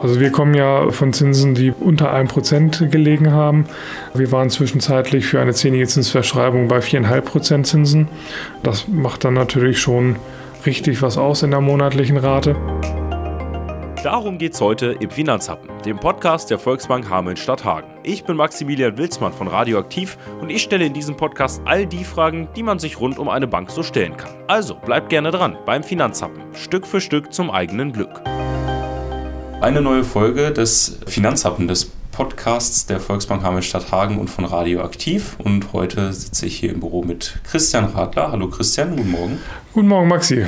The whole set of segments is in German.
Also wir kommen ja von Zinsen, die unter 1% gelegen haben. Wir waren zwischenzeitlich für eine zehnjährige Zinsverschreibung bei 4,5% Zinsen. Das macht dann natürlich schon richtig was aus in der monatlichen Rate. Darum geht es heute im Finanzhappen, dem Podcast der Volksbank Hameln-Stadthagen. Ich bin Maximilian Wilsmann von Radioaktiv und ich stelle in diesem Podcast all die Fragen, die man sich rund um eine Bank so stellen kann. Also bleibt gerne dran beim Finanzhappen, Stück für Stück zum eigenen Glück. Eine neue Folge des Finanzhappen, des Podcasts der Volksbank Hameln-Stadt Hagen und von Radioaktiv. Und heute sitze ich hier im Büro mit Christian Radler. Hallo Christian, guten Morgen. Guten Morgen, Maxi.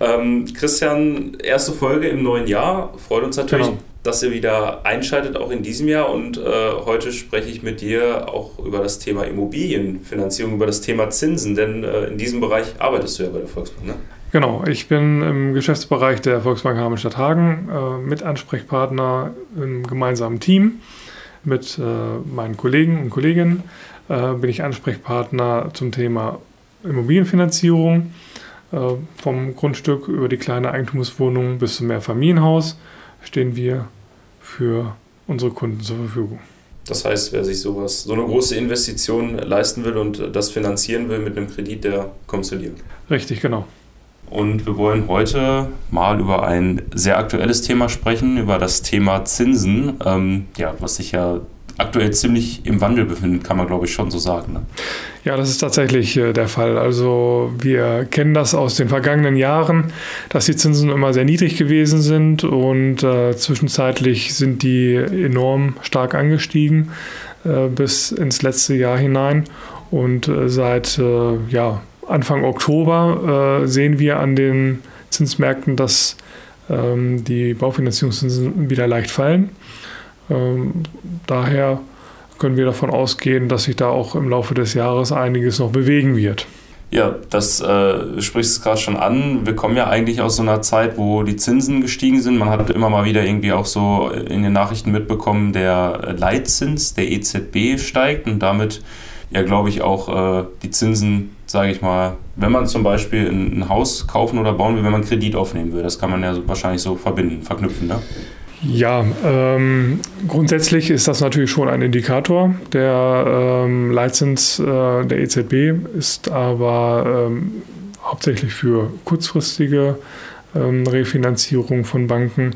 Ähm, Christian, erste Folge im neuen Jahr. Freut uns natürlich, genau. dass ihr wieder einschaltet, auch in diesem Jahr. Und äh, heute spreche ich mit dir auch über das Thema Immobilienfinanzierung, über das Thema Zinsen, denn äh, in diesem Bereich arbeitest du ja bei der Volksbank, ne? Genau, ich bin im Geschäftsbereich der Volksbank Hamelstadt Hagen äh, mit Ansprechpartner im gemeinsamen Team mit äh, meinen Kollegen und Kolleginnen. Äh, bin ich Ansprechpartner zum Thema Immobilienfinanzierung äh, vom Grundstück über die kleine Eigentumswohnung bis zum Mehrfamilienhaus stehen wir für unsere Kunden zur Verfügung. Das heißt, wer sich sowas, so eine große Investition leisten will und das finanzieren will mit einem Kredit, der kommt zu dir. Richtig, genau. Und wir wollen heute mal über ein sehr aktuelles Thema sprechen, über das Thema Zinsen, ähm, ja, was sich ja aktuell ziemlich im Wandel befindet, kann man glaube ich schon so sagen. Ne? Ja, das ist tatsächlich äh, der Fall. Also wir kennen das aus den vergangenen Jahren, dass die Zinsen immer sehr niedrig gewesen sind und äh, zwischenzeitlich sind die enorm stark angestiegen äh, bis ins letzte Jahr hinein. Und äh, seit äh, ja, Anfang Oktober äh, sehen wir an den Zinsmärkten, dass ähm, die Baufinanzierungszinsen wieder leicht fallen. Ähm, daher können wir davon ausgehen, dass sich da auch im Laufe des Jahres einiges noch bewegen wird. Ja, das äh, sprichst es gerade schon an. Wir kommen ja eigentlich aus so einer Zeit, wo die Zinsen gestiegen sind. Man hat immer mal wieder irgendwie auch so in den Nachrichten mitbekommen, der Leitzins der EZB steigt und damit ja, glaube ich, auch äh, die Zinsen, sage ich mal, wenn man zum Beispiel ein, Haus kaufen oder bauen will, wenn man Kredit aufnehmen will, das kann man ja wahrscheinlich so verbinden, verknüpfen, ne? Ja, ähm, grundsätzlich ist das natürlich schon ein Indikator. Der ähm, Leitzins äh, der EZB ist aber ähm, hauptsächlich für kurzfristige ähm, Refinanzierung von Banken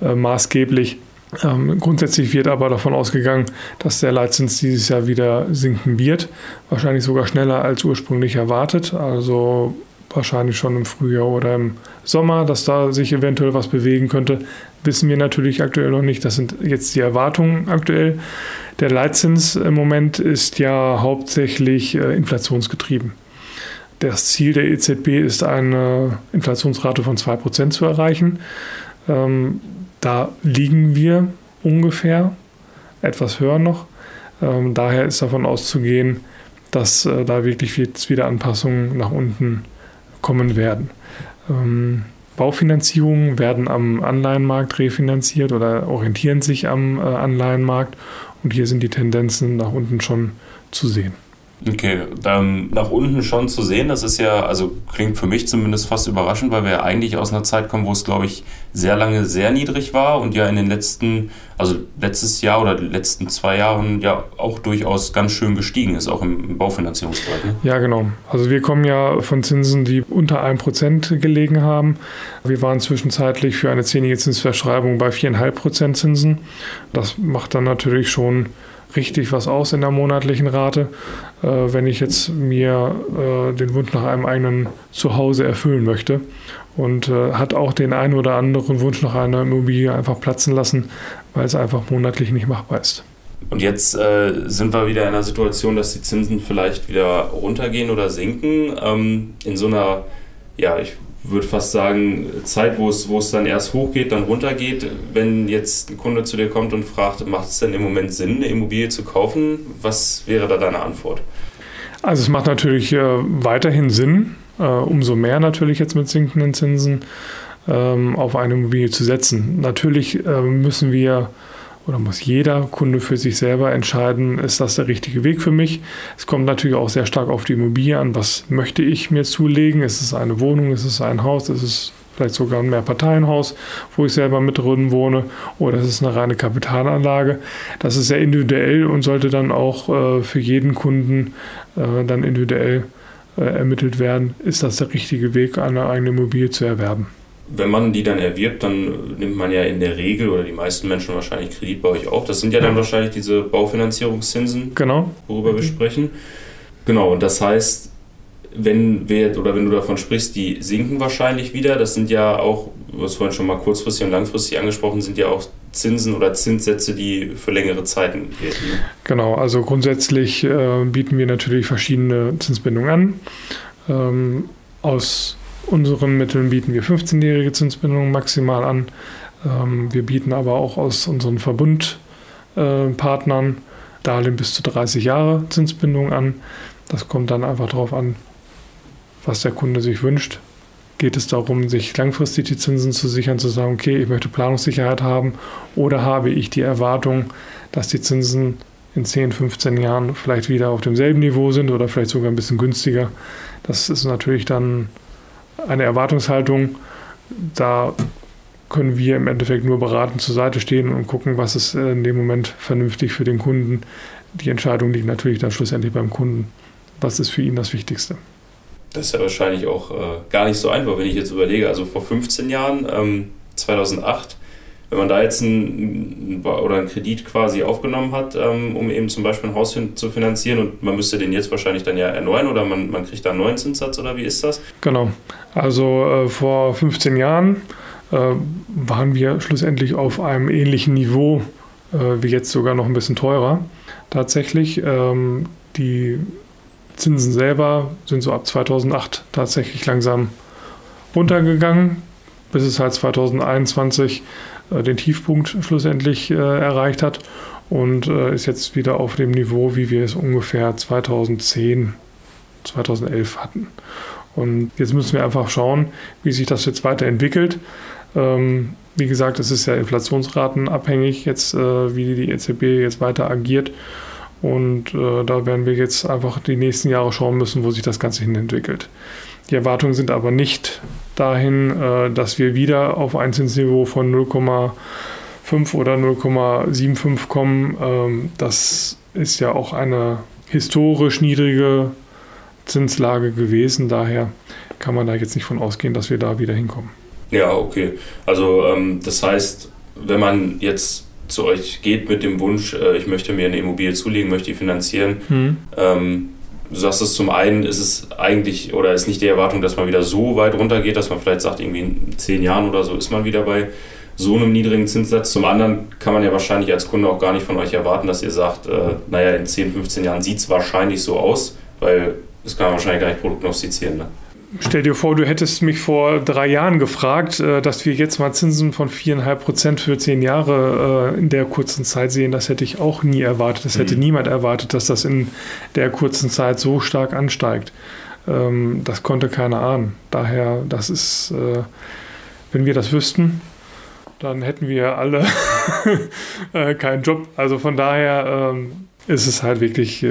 äh, maßgeblich. Ähm, grundsätzlich wird aber davon ausgegangen, dass der Leitzins dieses Jahr wieder sinken wird. Wahrscheinlich sogar schneller als ursprünglich erwartet. Also wahrscheinlich schon im Frühjahr oder im Sommer, dass da sich eventuell was bewegen könnte, wissen wir natürlich aktuell noch nicht. Das sind jetzt die Erwartungen aktuell. Der Leitzins im Moment ist ja hauptsächlich äh, inflationsgetrieben. Das Ziel der EZB ist eine Inflationsrate von 2% zu erreichen. Ähm, da liegen wir ungefähr, etwas höher noch. Ähm, daher ist davon auszugehen, dass äh, da wirklich jetzt wieder Anpassungen nach unten kommen werden. Ähm, Baufinanzierungen werden am Anleihenmarkt refinanziert oder orientieren sich am äh, Anleihenmarkt und hier sind die Tendenzen nach unten schon zu sehen. Okay, dann nach unten schon zu sehen, das ist ja, also klingt für mich zumindest fast überraschend, weil wir ja eigentlich aus einer Zeit kommen, wo es, glaube ich, sehr lange sehr niedrig war und ja in den letzten, also letztes Jahr oder letzten zwei Jahren ja auch durchaus ganz schön gestiegen ist, auch im Baufinanzierungsbereich. Ne? Ja, genau. Also wir kommen ja von Zinsen, die unter 1% gelegen haben. Wir waren zwischenzeitlich für eine zehnjährige Zinsverschreibung bei 4,5% Zinsen. Das macht dann natürlich schon richtig was aus in der monatlichen Rate, äh, wenn ich jetzt mir äh, den Wunsch nach einem eigenen Zuhause erfüllen möchte. Und äh, hat auch den einen oder anderen Wunsch nach einer Immobilie einfach platzen lassen, weil es einfach monatlich nicht machbar ist. Und jetzt äh, sind wir wieder in einer Situation, dass die Zinsen vielleicht wieder runtergehen oder sinken. Ähm, in so einer, ja, ich würde fast sagen, Zeit, wo es, wo es dann erst hochgeht, dann runtergeht. Wenn jetzt ein Kunde zu dir kommt und fragt, macht es denn im Moment Sinn, eine Immobilie zu kaufen? Was wäre da deine Antwort? Also es macht natürlich äh, weiterhin Sinn, äh, umso mehr natürlich jetzt mit sinkenden Zinsen ähm, auf eine Immobilie zu setzen. Natürlich äh, müssen wir oder muss jeder Kunde für sich selber entscheiden, ist das der richtige Weg für mich. Es kommt natürlich auch sehr stark auf die Immobilie an, was möchte ich mir zulegen. Ist es eine Wohnung, ist es ein Haus, ist es vielleicht sogar ein Mehrparteienhaus, wo ich selber mit drin wohne, oder es ist eine reine Kapitalanlage. Das ist sehr individuell und sollte dann auch äh, für jeden Kunden äh, dann individuell äh, ermittelt werden, ist das der richtige Weg, eine eigene Immobilie zu erwerben. Wenn man die dann erwirbt, dann nimmt man ja in der Regel oder die meisten Menschen wahrscheinlich Kredit bei euch auf. Das sind ja dann wahrscheinlich diese Baufinanzierungszinsen, genau. worüber wir sprechen. Genau, und das heißt, wenn wir oder wenn du davon sprichst, die sinken wahrscheinlich wieder. Das sind ja auch, was vorhin schon mal kurzfristig und langfristig angesprochen, sind ja auch Zinsen oder Zinssätze, die für längere Zeiten gelten. Genau, also grundsätzlich äh, bieten wir natürlich verschiedene Zinsbindungen an. Ähm, aus unseren Mitteln bieten wir 15-jährige Zinsbindungen maximal an. Ähm, wir bieten aber auch aus unseren Verbundpartnern äh, Darlehen bis zu 30 Jahre Zinsbindung an. Das kommt dann einfach darauf an, was der Kunde sich wünscht. Geht es darum, sich langfristig die Zinsen zu sichern, zu sagen, okay, ich möchte Planungssicherheit haben oder habe ich die Erwartung, dass die Zinsen in 10, 15 Jahren vielleicht wieder auf demselben Niveau sind oder vielleicht sogar ein bisschen günstiger. Das ist natürlich dann eine Erwartungshaltung. Da können wir im Endeffekt nur beratend zur Seite stehen und gucken, was ist in dem Moment vernünftig für den Kunden. Die Entscheidung liegt natürlich dann schlussendlich beim Kunden. Was ist für ihn das Wichtigste? Das ist ja wahrscheinlich auch äh, gar nicht so einfach, wenn ich jetzt überlege. Also vor 15 Jahren, ähm, 2008, wenn man da jetzt einen, oder einen Kredit quasi aufgenommen hat, ähm, um eben zum Beispiel ein Haus zu finanzieren und man müsste den jetzt wahrscheinlich dann ja erneuern oder man, man kriegt da einen neuen Zinssatz oder wie ist das? Genau. Also äh, vor 15 Jahren äh, waren wir schlussendlich auf einem ähnlichen Niveau äh, wie jetzt sogar noch ein bisschen teurer. Tatsächlich, ähm, die Zinsen selber sind so ab 2008 tatsächlich langsam runtergegangen, bis es halt 2021 äh, den Tiefpunkt schlussendlich äh, erreicht hat und äh, ist jetzt wieder auf dem Niveau, wie wir es ungefähr 2010, 2011 hatten. Und jetzt müssen wir einfach schauen, wie sich das jetzt weiterentwickelt. Ähm, wie gesagt, es ist ja inflationsratenabhängig, jetzt, äh, wie die EZB jetzt weiter agiert. Und äh, da werden wir jetzt einfach die nächsten Jahre schauen müssen, wo sich das Ganze hin entwickelt. Die Erwartungen sind aber nicht dahin, äh, dass wir wieder auf ein Zinsniveau von 0,5 oder 0,75 kommen. Ähm, das ist ja auch eine historisch niedrige Zinslage gewesen. Daher kann man da jetzt nicht von ausgehen, dass wir da wieder hinkommen. Ja, okay. Also ähm, das heißt, wenn man jetzt zu euch geht mit dem Wunsch, äh, ich möchte mir eine Immobilie zulegen, möchte die finanzieren. Mhm. Ähm, du sagst es zum einen, ist es eigentlich oder ist nicht die Erwartung, dass man wieder so weit runtergeht, dass man vielleicht sagt, irgendwie in zehn Jahren oder so ist man wieder bei so einem niedrigen Zinssatz. Zum anderen kann man ja wahrscheinlich als Kunde auch gar nicht von euch erwarten, dass ihr sagt, äh, naja, in 10, 15 Jahren sieht es wahrscheinlich so aus, weil das kann man wahrscheinlich gar nicht prognostizieren. Ne? Stell dir vor, du hättest mich vor drei Jahren gefragt, äh, dass wir jetzt mal Zinsen von 4,5 Prozent für zehn Jahre äh, in der kurzen Zeit sehen. Das hätte ich auch nie erwartet. Das hätte mhm. niemand erwartet, dass das in der kurzen Zeit so stark ansteigt. Ähm, das konnte keiner ahnen. Daher, das ist, äh, wenn wir das wüssten, dann hätten wir alle keinen Job. Also von daher ähm, ist es halt wirklich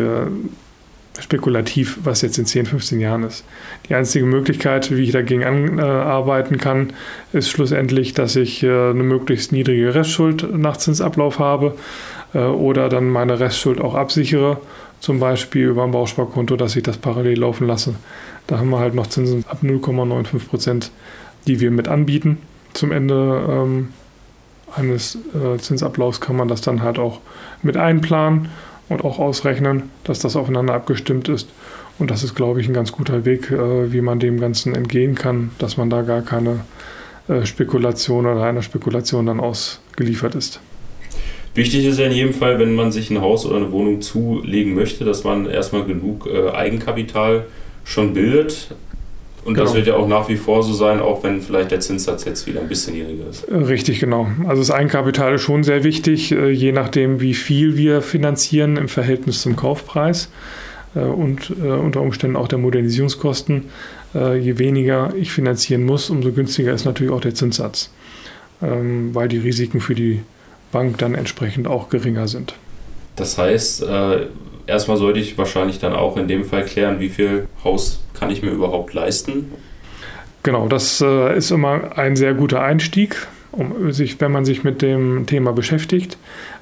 spekulativ, was jetzt in 10, 15 Jahren ist. Die einzige Möglichkeit, wie ich dagegen arbeiten kann, ist schlussendlich, dass ich äh, eine möglichst niedrige Restschuld nach Zinsablauf habe äh, oder dann meine Restschuld auch absichere, zum Beispiel über ein Bausparkonto, dass ich das parallel laufen lasse. Da haben wir halt noch Zinsen ab 0,95 Prozent, die wir mit anbieten. Zum Ende ähm, eines äh, Zinsablaufs kann man das dann halt auch mit einplanen und auch ausrechnen, dass das aufeinander abgestimmt ist. Und das ist, glaube ich, ein ganz guter Weg, äh, wie man dem Ganzen entgehen kann, dass man da gar keine äh, Spekulation oder einer Spekulation dann ausgeliefert ist. Wichtig ist ja in jedem Fall, wenn man sich ein Haus oder eine Wohnung zulegen möchte, dass man erstmal genug äh, Eigenkapital schon bildet. Und genau. das wird ja auch nach wie vor so sein, auch wenn vielleicht der Zinssatz jetzt wieder ein bisschen niedriger ist. Richtig, genau. Also das Eigenkapital ist schon sehr wichtig, äh, je nachdem, wie viel wir finanzieren im Verhältnis zum Kaufpreis äh, und äh, unter Umständen auch der Modernisierungskosten. Je weniger ich finanzieren muss, umso günstiger ist natürlich auch der Zinssatz, ähm, weil die Risiken für die Bank dann entsprechend auch geringer sind. Das heißt, erstmal sollte ich wahrscheinlich dann auch in dem Fall klären, wie viel Haus kann ich mir überhaupt leisten. Genau, das äh, ist immer ein sehr guter Einstieg, um sich, wenn man sich mit dem Thema beschäftigt.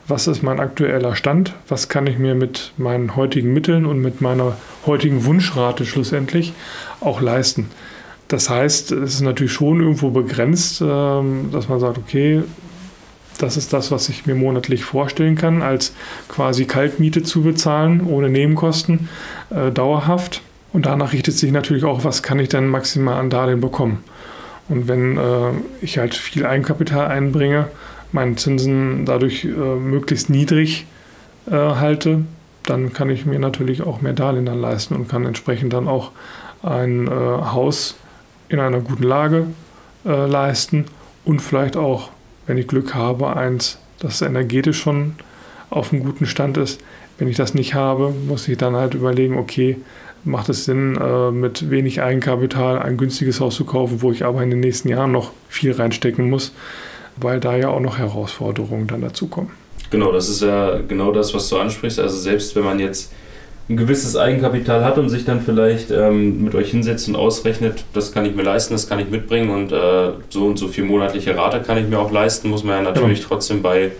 Was ist mein aktueller Stand? Was kann ich mir mit meinen heutigen Mitteln und mit meiner heutigen Wunschrate schlussendlich auch leisten? Das heißt, es ist natürlich schon irgendwo begrenzt, ähm, dass man sagt, okay, das ist das, was ich mir monatlich vorstellen kann, als quasi Kaltmiete zu bezahlen, ohne Nebenkosten, äh, dauerhaft. Und danach richtet sich natürlich auch, was kann ich dann maximal an Darlehen bekommen. Und wenn äh, ich halt viel Eigenkapital einbringe, meine Zinsen dadurch äh, möglichst niedrig äh, halte, dann kann ich mir natürlich auch mehr Darlehen dann leisten und kann entsprechend dann auch ein äh, Haus in einer guten Lage äh, leisten und vielleicht auch wenn ich Glück habe, eins, das energetisch schon auf einem guten Stand ist. Wenn ich das nicht habe, muss ich dann halt überlegen, okay, macht es Sinn, äh, mit wenig Eigenkapital ein günstiges Haus zu kaufen, wo ich aber in den nächsten Jahren noch viel reinstecken muss, weil da ja auch noch Herausforderungen dann dazukommen. Genau, das ist ja genau das, was du ansprichst. Also selbst wenn man jetzt ein gewisses Eigenkapital hat und sich dann vielleicht ähm, mit euch hinsetzt und ausrechnet, das kann ich mir leisten, das kann ich mitbringen und äh, so und so viel monatliche Rate kann ich mir auch leisten, muss man ja natürlich ja. trotzdem bei,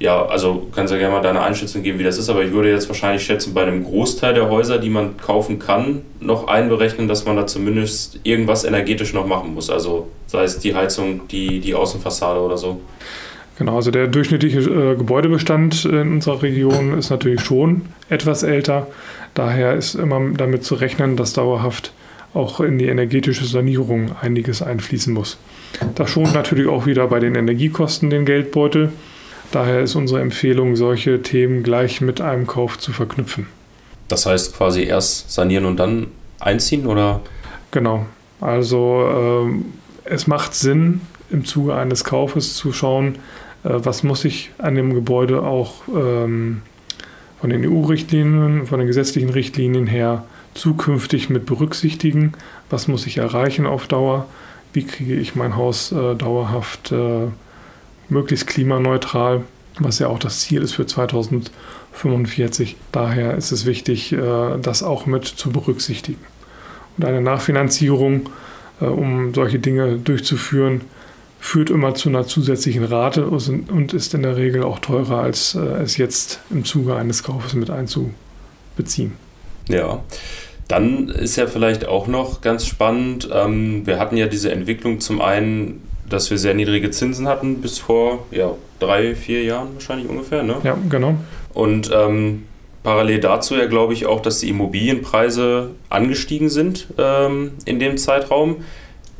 ja, also kannst ja gerne mal deine Einschätzung geben, wie das ist, aber ich würde jetzt wahrscheinlich schätzen, bei einem Großteil der Häuser, die man kaufen kann, noch einberechnen, dass man da zumindest irgendwas energetisch noch machen muss. Also sei es die Heizung, die, die Außenfassade oder so. Genau, also der durchschnittliche äh, Gebäudebestand in unserer Region ist natürlich schon etwas älter. Daher ist immer damit zu rechnen, dass dauerhaft auch in die energetische Sanierung einiges einfließen muss. Das schont natürlich auch wieder bei den Energiekosten den Geldbeutel. Daher ist unsere Empfehlung, solche Themen gleich mit einem Kauf zu verknüpfen. Das heißt quasi erst sanieren und dann einziehen oder? Genau. Also äh, es macht Sinn, im Zuge eines Kaufes zu schauen, was muss ich an dem Gebäude auch ähm, von den EU-Richtlinien, von den gesetzlichen Richtlinien her zukünftig mit berücksichtigen, was muss ich erreichen auf Dauer, wie kriege ich mein Haus äh, dauerhaft äh, möglichst klimaneutral, was ja auch das Ziel ist für 2045. Daher ist es wichtig, äh, das auch mit zu berücksichtigen. Und eine Nachfinanzierung, äh, um solche Dinge durchzuführen, führt immer zu einer zusätzlichen Rate und ist in der Regel auch teurer, als äh, es jetzt im Zuge eines Kaufes mit einzubeziehen. Ja. Dann ist ja vielleicht auch noch ganz spannend, ähm, wir hatten ja diese Entwicklung zum einen, dass wir sehr niedrige Zinsen hatten bis vor ja, drei, vier Jahren wahrscheinlich ungefähr. Ne? Ja, genau. Und ähm, parallel dazu ja, glaube ich, auch, dass die Immobilienpreise angestiegen sind ähm, in dem Zeitraum.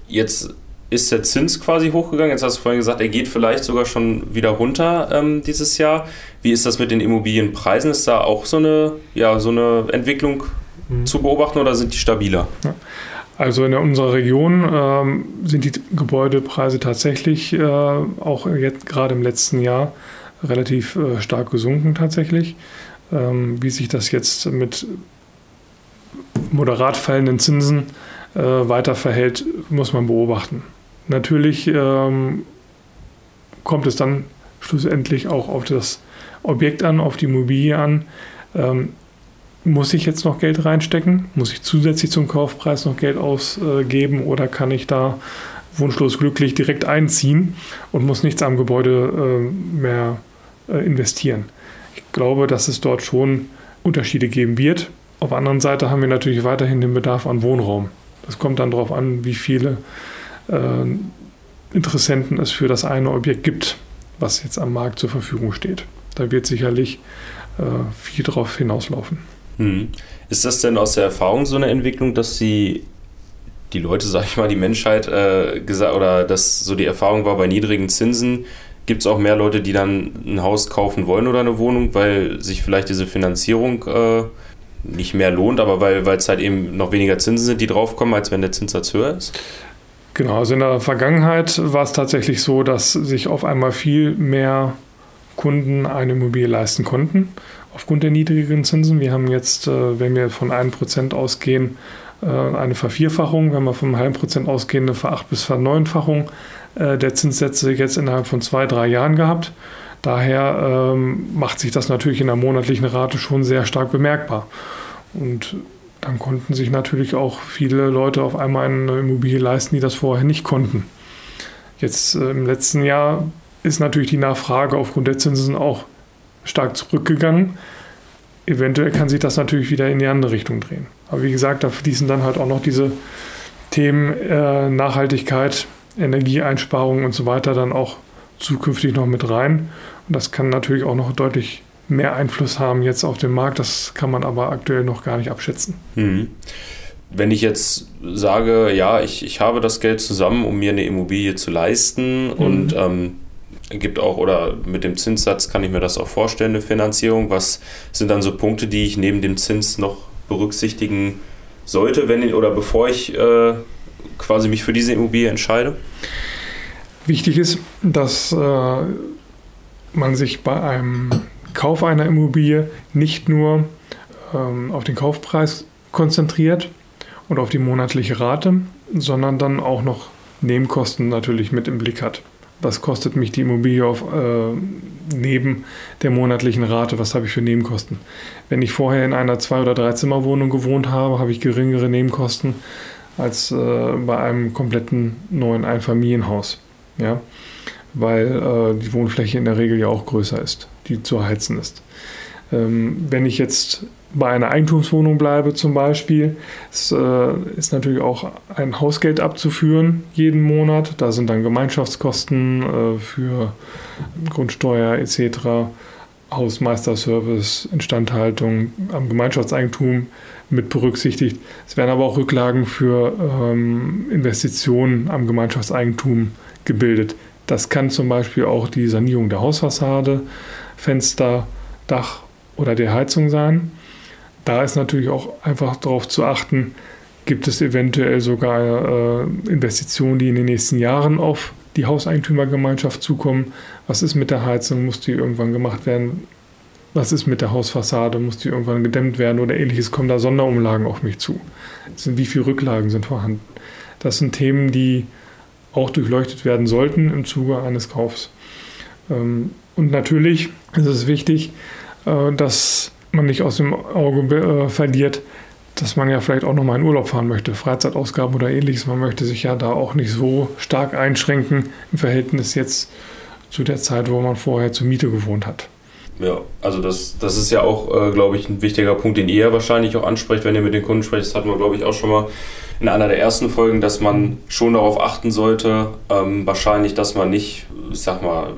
Jetzt ist der Zins quasi hochgegangen. Jetzt hast du vorhin gesagt, er geht vielleicht sogar schon wieder runter ähm, dieses Jahr. Wie ist das mit den Immobilienpreisen? Ist da auch so eine, ja, so eine Entwicklung mhm. zu beobachten oder sind die stabiler? Ja. Also in unserer Region ähm, sind die Gebäudepreise tatsächlich äh, auch jetzt gerade im letzten Jahr relativ äh, stark gesunken tatsächlich. Ähm, wie sich das jetzt mit moderat fallenden Zinsen äh, weiter verhält, muss man beobachten. Natürlich ähm, kommt es dann schlussendlich auch auf das Objekt an, auf die Immobilie an. Ähm, muss ich jetzt noch Geld reinstecken? Muss ich zusätzlich zum Kaufpreis noch Geld ausgeben oder kann ich da wunschlos glücklich direkt einziehen und muss nichts am Gebäude äh, mehr äh, investieren? Ich glaube, dass es dort schon Unterschiede geben wird. Auf der anderen Seite haben wir natürlich weiterhin den Bedarf an Wohnraum. Das kommt dann darauf an, wie viele Interessenten es für das eine Objekt gibt, was jetzt am Markt zur Verfügung steht. Da wird sicherlich äh, viel drauf hinauslaufen. Hm. Ist das denn aus der Erfahrung so eine Entwicklung, dass sie die Leute, sag ich mal, die Menschheit äh, gesagt oder dass so die Erfahrung war bei niedrigen Zinsen, gibt es auch mehr Leute, die dann ein Haus kaufen wollen oder eine Wohnung, weil sich vielleicht diese Finanzierung äh, nicht mehr lohnt, aber weil es halt eben noch weniger Zinsen sind, die draufkommen, als wenn der Zinssatz höher ist? Genau, also in der Vergangenheit war es tatsächlich so, dass sich auf einmal viel mehr Kunden eine Immobilie leisten konnten, aufgrund der niedrigeren Zinsen. Wir haben jetzt, äh, wenn wir von 1% ausgehen, äh, eine Vervierfachung, wenn wir vom halben Prozent ausgehen, eine Veracht- bis Verneunfachung äh, der Zinssätze jetzt innerhalb von zwei, drei Jahren gehabt. Daher ähm, macht sich das natürlich in der monatlichen Rate schon sehr stark bemerkbar. Und dann konnten sich natürlich auch viele Leute auf einmal eine Immobilie leisten, die das vorher nicht konnten. Jetzt äh, im letzten Jahr ist natürlich die Nachfrage aufgrund der Zinsen auch stark zurückgegangen. Eventuell kann sich das natürlich wieder in die andere Richtung drehen. Aber wie gesagt, da fließen dann halt auch noch diese Themen äh, Nachhaltigkeit, Energieeinsparung und so weiter dann auch zukünftig noch mit rein. Und das kann natürlich auch noch deutlich mehr Einfluss haben jetzt auf den Markt. Das kann man aber aktuell noch gar nicht abschätzen. Mhm. Wenn ich jetzt sage, ja, ich, ich habe das Geld zusammen, um mir eine Immobilie zu leisten mhm. und ähm, gibt auch, oder mit dem Zinssatz kann ich mir das auch vorstellen, eine Finanzierung. Was sind dann so Punkte, die ich neben dem Zins noch berücksichtigen sollte, wenn oder bevor ich äh, quasi mich für diese Immobilie entscheide? Wichtig ist, dass äh, man sich bei einem Kauf einer Immobilie nicht nur ähm, auf den Kaufpreis konzentriert und auf die monatliche Rate, sondern dann auch noch Nebenkosten natürlich mit im Blick hat. Was kostet mich die Immobilie auf, äh, neben der monatlichen Rate? Was habe ich für Nebenkosten? Wenn ich vorher in einer Zwei- oder Dreizimmerwohnung gewohnt habe, habe ich geringere Nebenkosten als äh, bei einem kompletten neuen Einfamilienhaus. Ja? Weil äh, die Wohnfläche in der Regel ja auch größer ist die zu heizen ist. Ähm, wenn ich jetzt bei einer Eigentumswohnung bleibe zum Beispiel, ist, äh, ist natürlich auch ein Hausgeld abzuführen jeden Monat. Da sind dann Gemeinschaftskosten äh, für Grundsteuer etc., Hausmeisterservice, Instandhaltung am Gemeinschaftseigentum mit berücksichtigt. Es werden aber auch Rücklagen für ähm, Investitionen am Gemeinschaftseigentum gebildet. Das kann zum Beispiel auch die Sanierung der Hausfassade Fenster, Dach oder der Heizung sein. Da ist natürlich auch einfach darauf zu achten, gibt es eventuell sogar äh, Investitionen, die in den nächsten Jahren auf die Hauseigentümergemeinschaft zukommen. Was ist mit der Heizung? Muss die irgendwann gemacht werden? Was ist mit der Hausfassade? Muss die irgendwann gedämmt werden oder ähnliches? Kommen da Sonderumlagen auf mich zu? Wie viele Rücklagen sind vorhanden? Das sind Themen, die auch durchleuchtet werden sollten im Zuge eines Kaufs. Ähm, und natürlich ist es wichtig, äh, dass man nicht aus dem Auge äh, verliert, dass man ja vielleicht auch nochmal in Urlaub fahren möchte, Freizeitausgaben oder ähnliches. Man möchte sich ja da auch nicht so stark einschränken im Verhältnis jetzt zu der Zeit, wo man vorher zur Miete gewohnt hat. Ja, also das, das ist ja auch, äh, glaube ich, ein wichtiger Punkt, den ihr wahrscheinlich auch ansprecht, wenn ihr mit den Kunden sprecht. Das hatten wir, glaube ich, auch schon mal in einer der ersten Folgen, dass man schon darauf achten sollte, ähm, wahrscheinlich, dass man nicht, ich sag mal,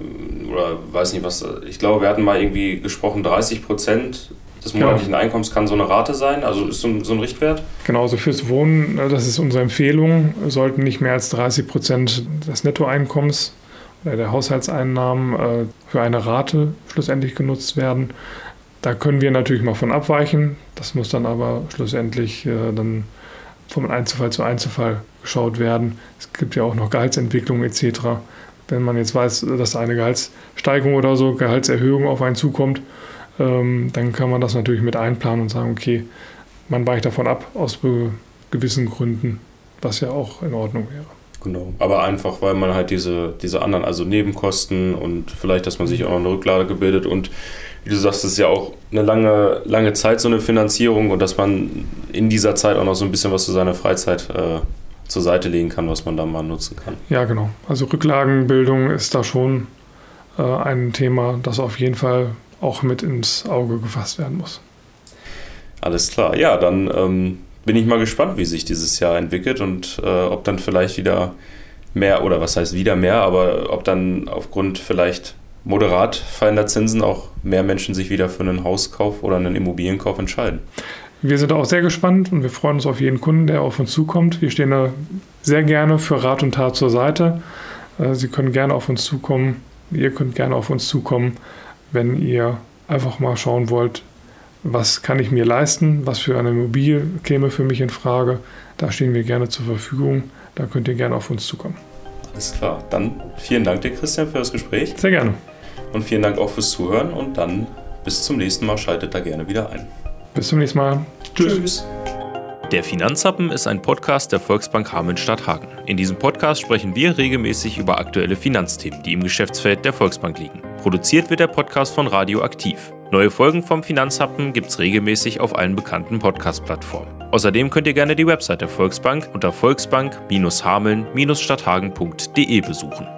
oder weiß nicht was, ich glaube, wir hatten mal irgendwie gesprochen, 30 Prozent des monatlichen genau. Einkommens kann so eine Rate sein, also ist so ein, so ein Richtwert? Genau, also fürs Wohnen, äh, das ist unsere Empfehlung, sollten nicht mehr als 30 Prozent des Nettoeinkommens der Haushaltseinnahmen äh, für eine Rate schlussendlich genutzt werden. Da können wir natürlich mal von abweichen. Das muss dann aber schlussendlich äh, dann vom Einzelfall zu Einzelfall geschaut werden. Es gibt ja auch noch Gehaltsentwicklung etc. Wenn man jetzt weiß, dass eine Gehaltssteigerung oder so, Gehaltserhöhung auf einen zukommt, ähm, dann kann man das natürlich mit einplanen und sagen, okay, man weicht davon ab aus gewissen Gründen, was ja auch in Ordnung wäre. Genau, aber einfach, weil man halt diese, diese anderen, also Nebenkosten und vielleicht, dass man sich auch noch eine Rücklade gebildet und wie du sagst, es ist ja auch eine lange, lange Zeit so eine Finanzierung und dass man in dieser Zeit auch noch so ein bisschen was zu seiner Freizeit äh, zur Seite legen kann, was man da mal nutzen kann. Ja, genau. Also Rücklagenbildung ist da schon äh, ein Thema, das auf jeden Fall auch mit ins Auge gefasst werden muss. Alles klar. Ja, dann ähm, bin ich mal gespannt, wie sich dieses Jahr entwickelt und äh, ob dann vielleicht wieder mehr, oder was heißt wieder mehr, aber ob dann aufgrund vielleicht moderat fallender Zinsen auch mehr Menschen sich wieder für einen Hauskauf oder einen Immobilienkauf entscheiden. Wir sind auch sehr gespannt und wir freuen uns auf jeden Kunden, der auf uns zukommt. Wir stehen da sehr gerne für Rat und Tat zur Seite. Äh, Sie können gerne auf uns zukommen. Ihr könnt gerne auf uns zukommen, wenn ihr einfach mal schauen wollt, was kann ich mir leisten, was für eine Immobilie käme für mich in Frage. Da stehen wir gerne zur Verfügung. Da könnt ihr gerne auf uns zukommen. Alles klar. Dann vielen Dank dir, Christian, für das Gespräch. Sehr gerne. Und vielen Dank auch fürs Zuhören und dann bis zum nächsten Mal. Schaltet da gerne wieder ein. Bis zum nächsten Mal. Tschüss. Tschüss. Der Finanzhappen ist ein Podcast der Volksbank Hameln-Stadt Hagen. In diesem Podcast sprechen wir regelmäßig über aktuelle Finanzthemen, die im Geschäftsfeld der Volksbank liegen. Produziert wird der Podcast von Radio Aktiv. Neue Folgen vom Finanzhappen gibt's regelmäßig auf allen bekannten Podcast-Plattformen. Außerdem könnt ihr gerne die Website der Volksbank unter volksbank-hameln-stadthagen.de besuchen.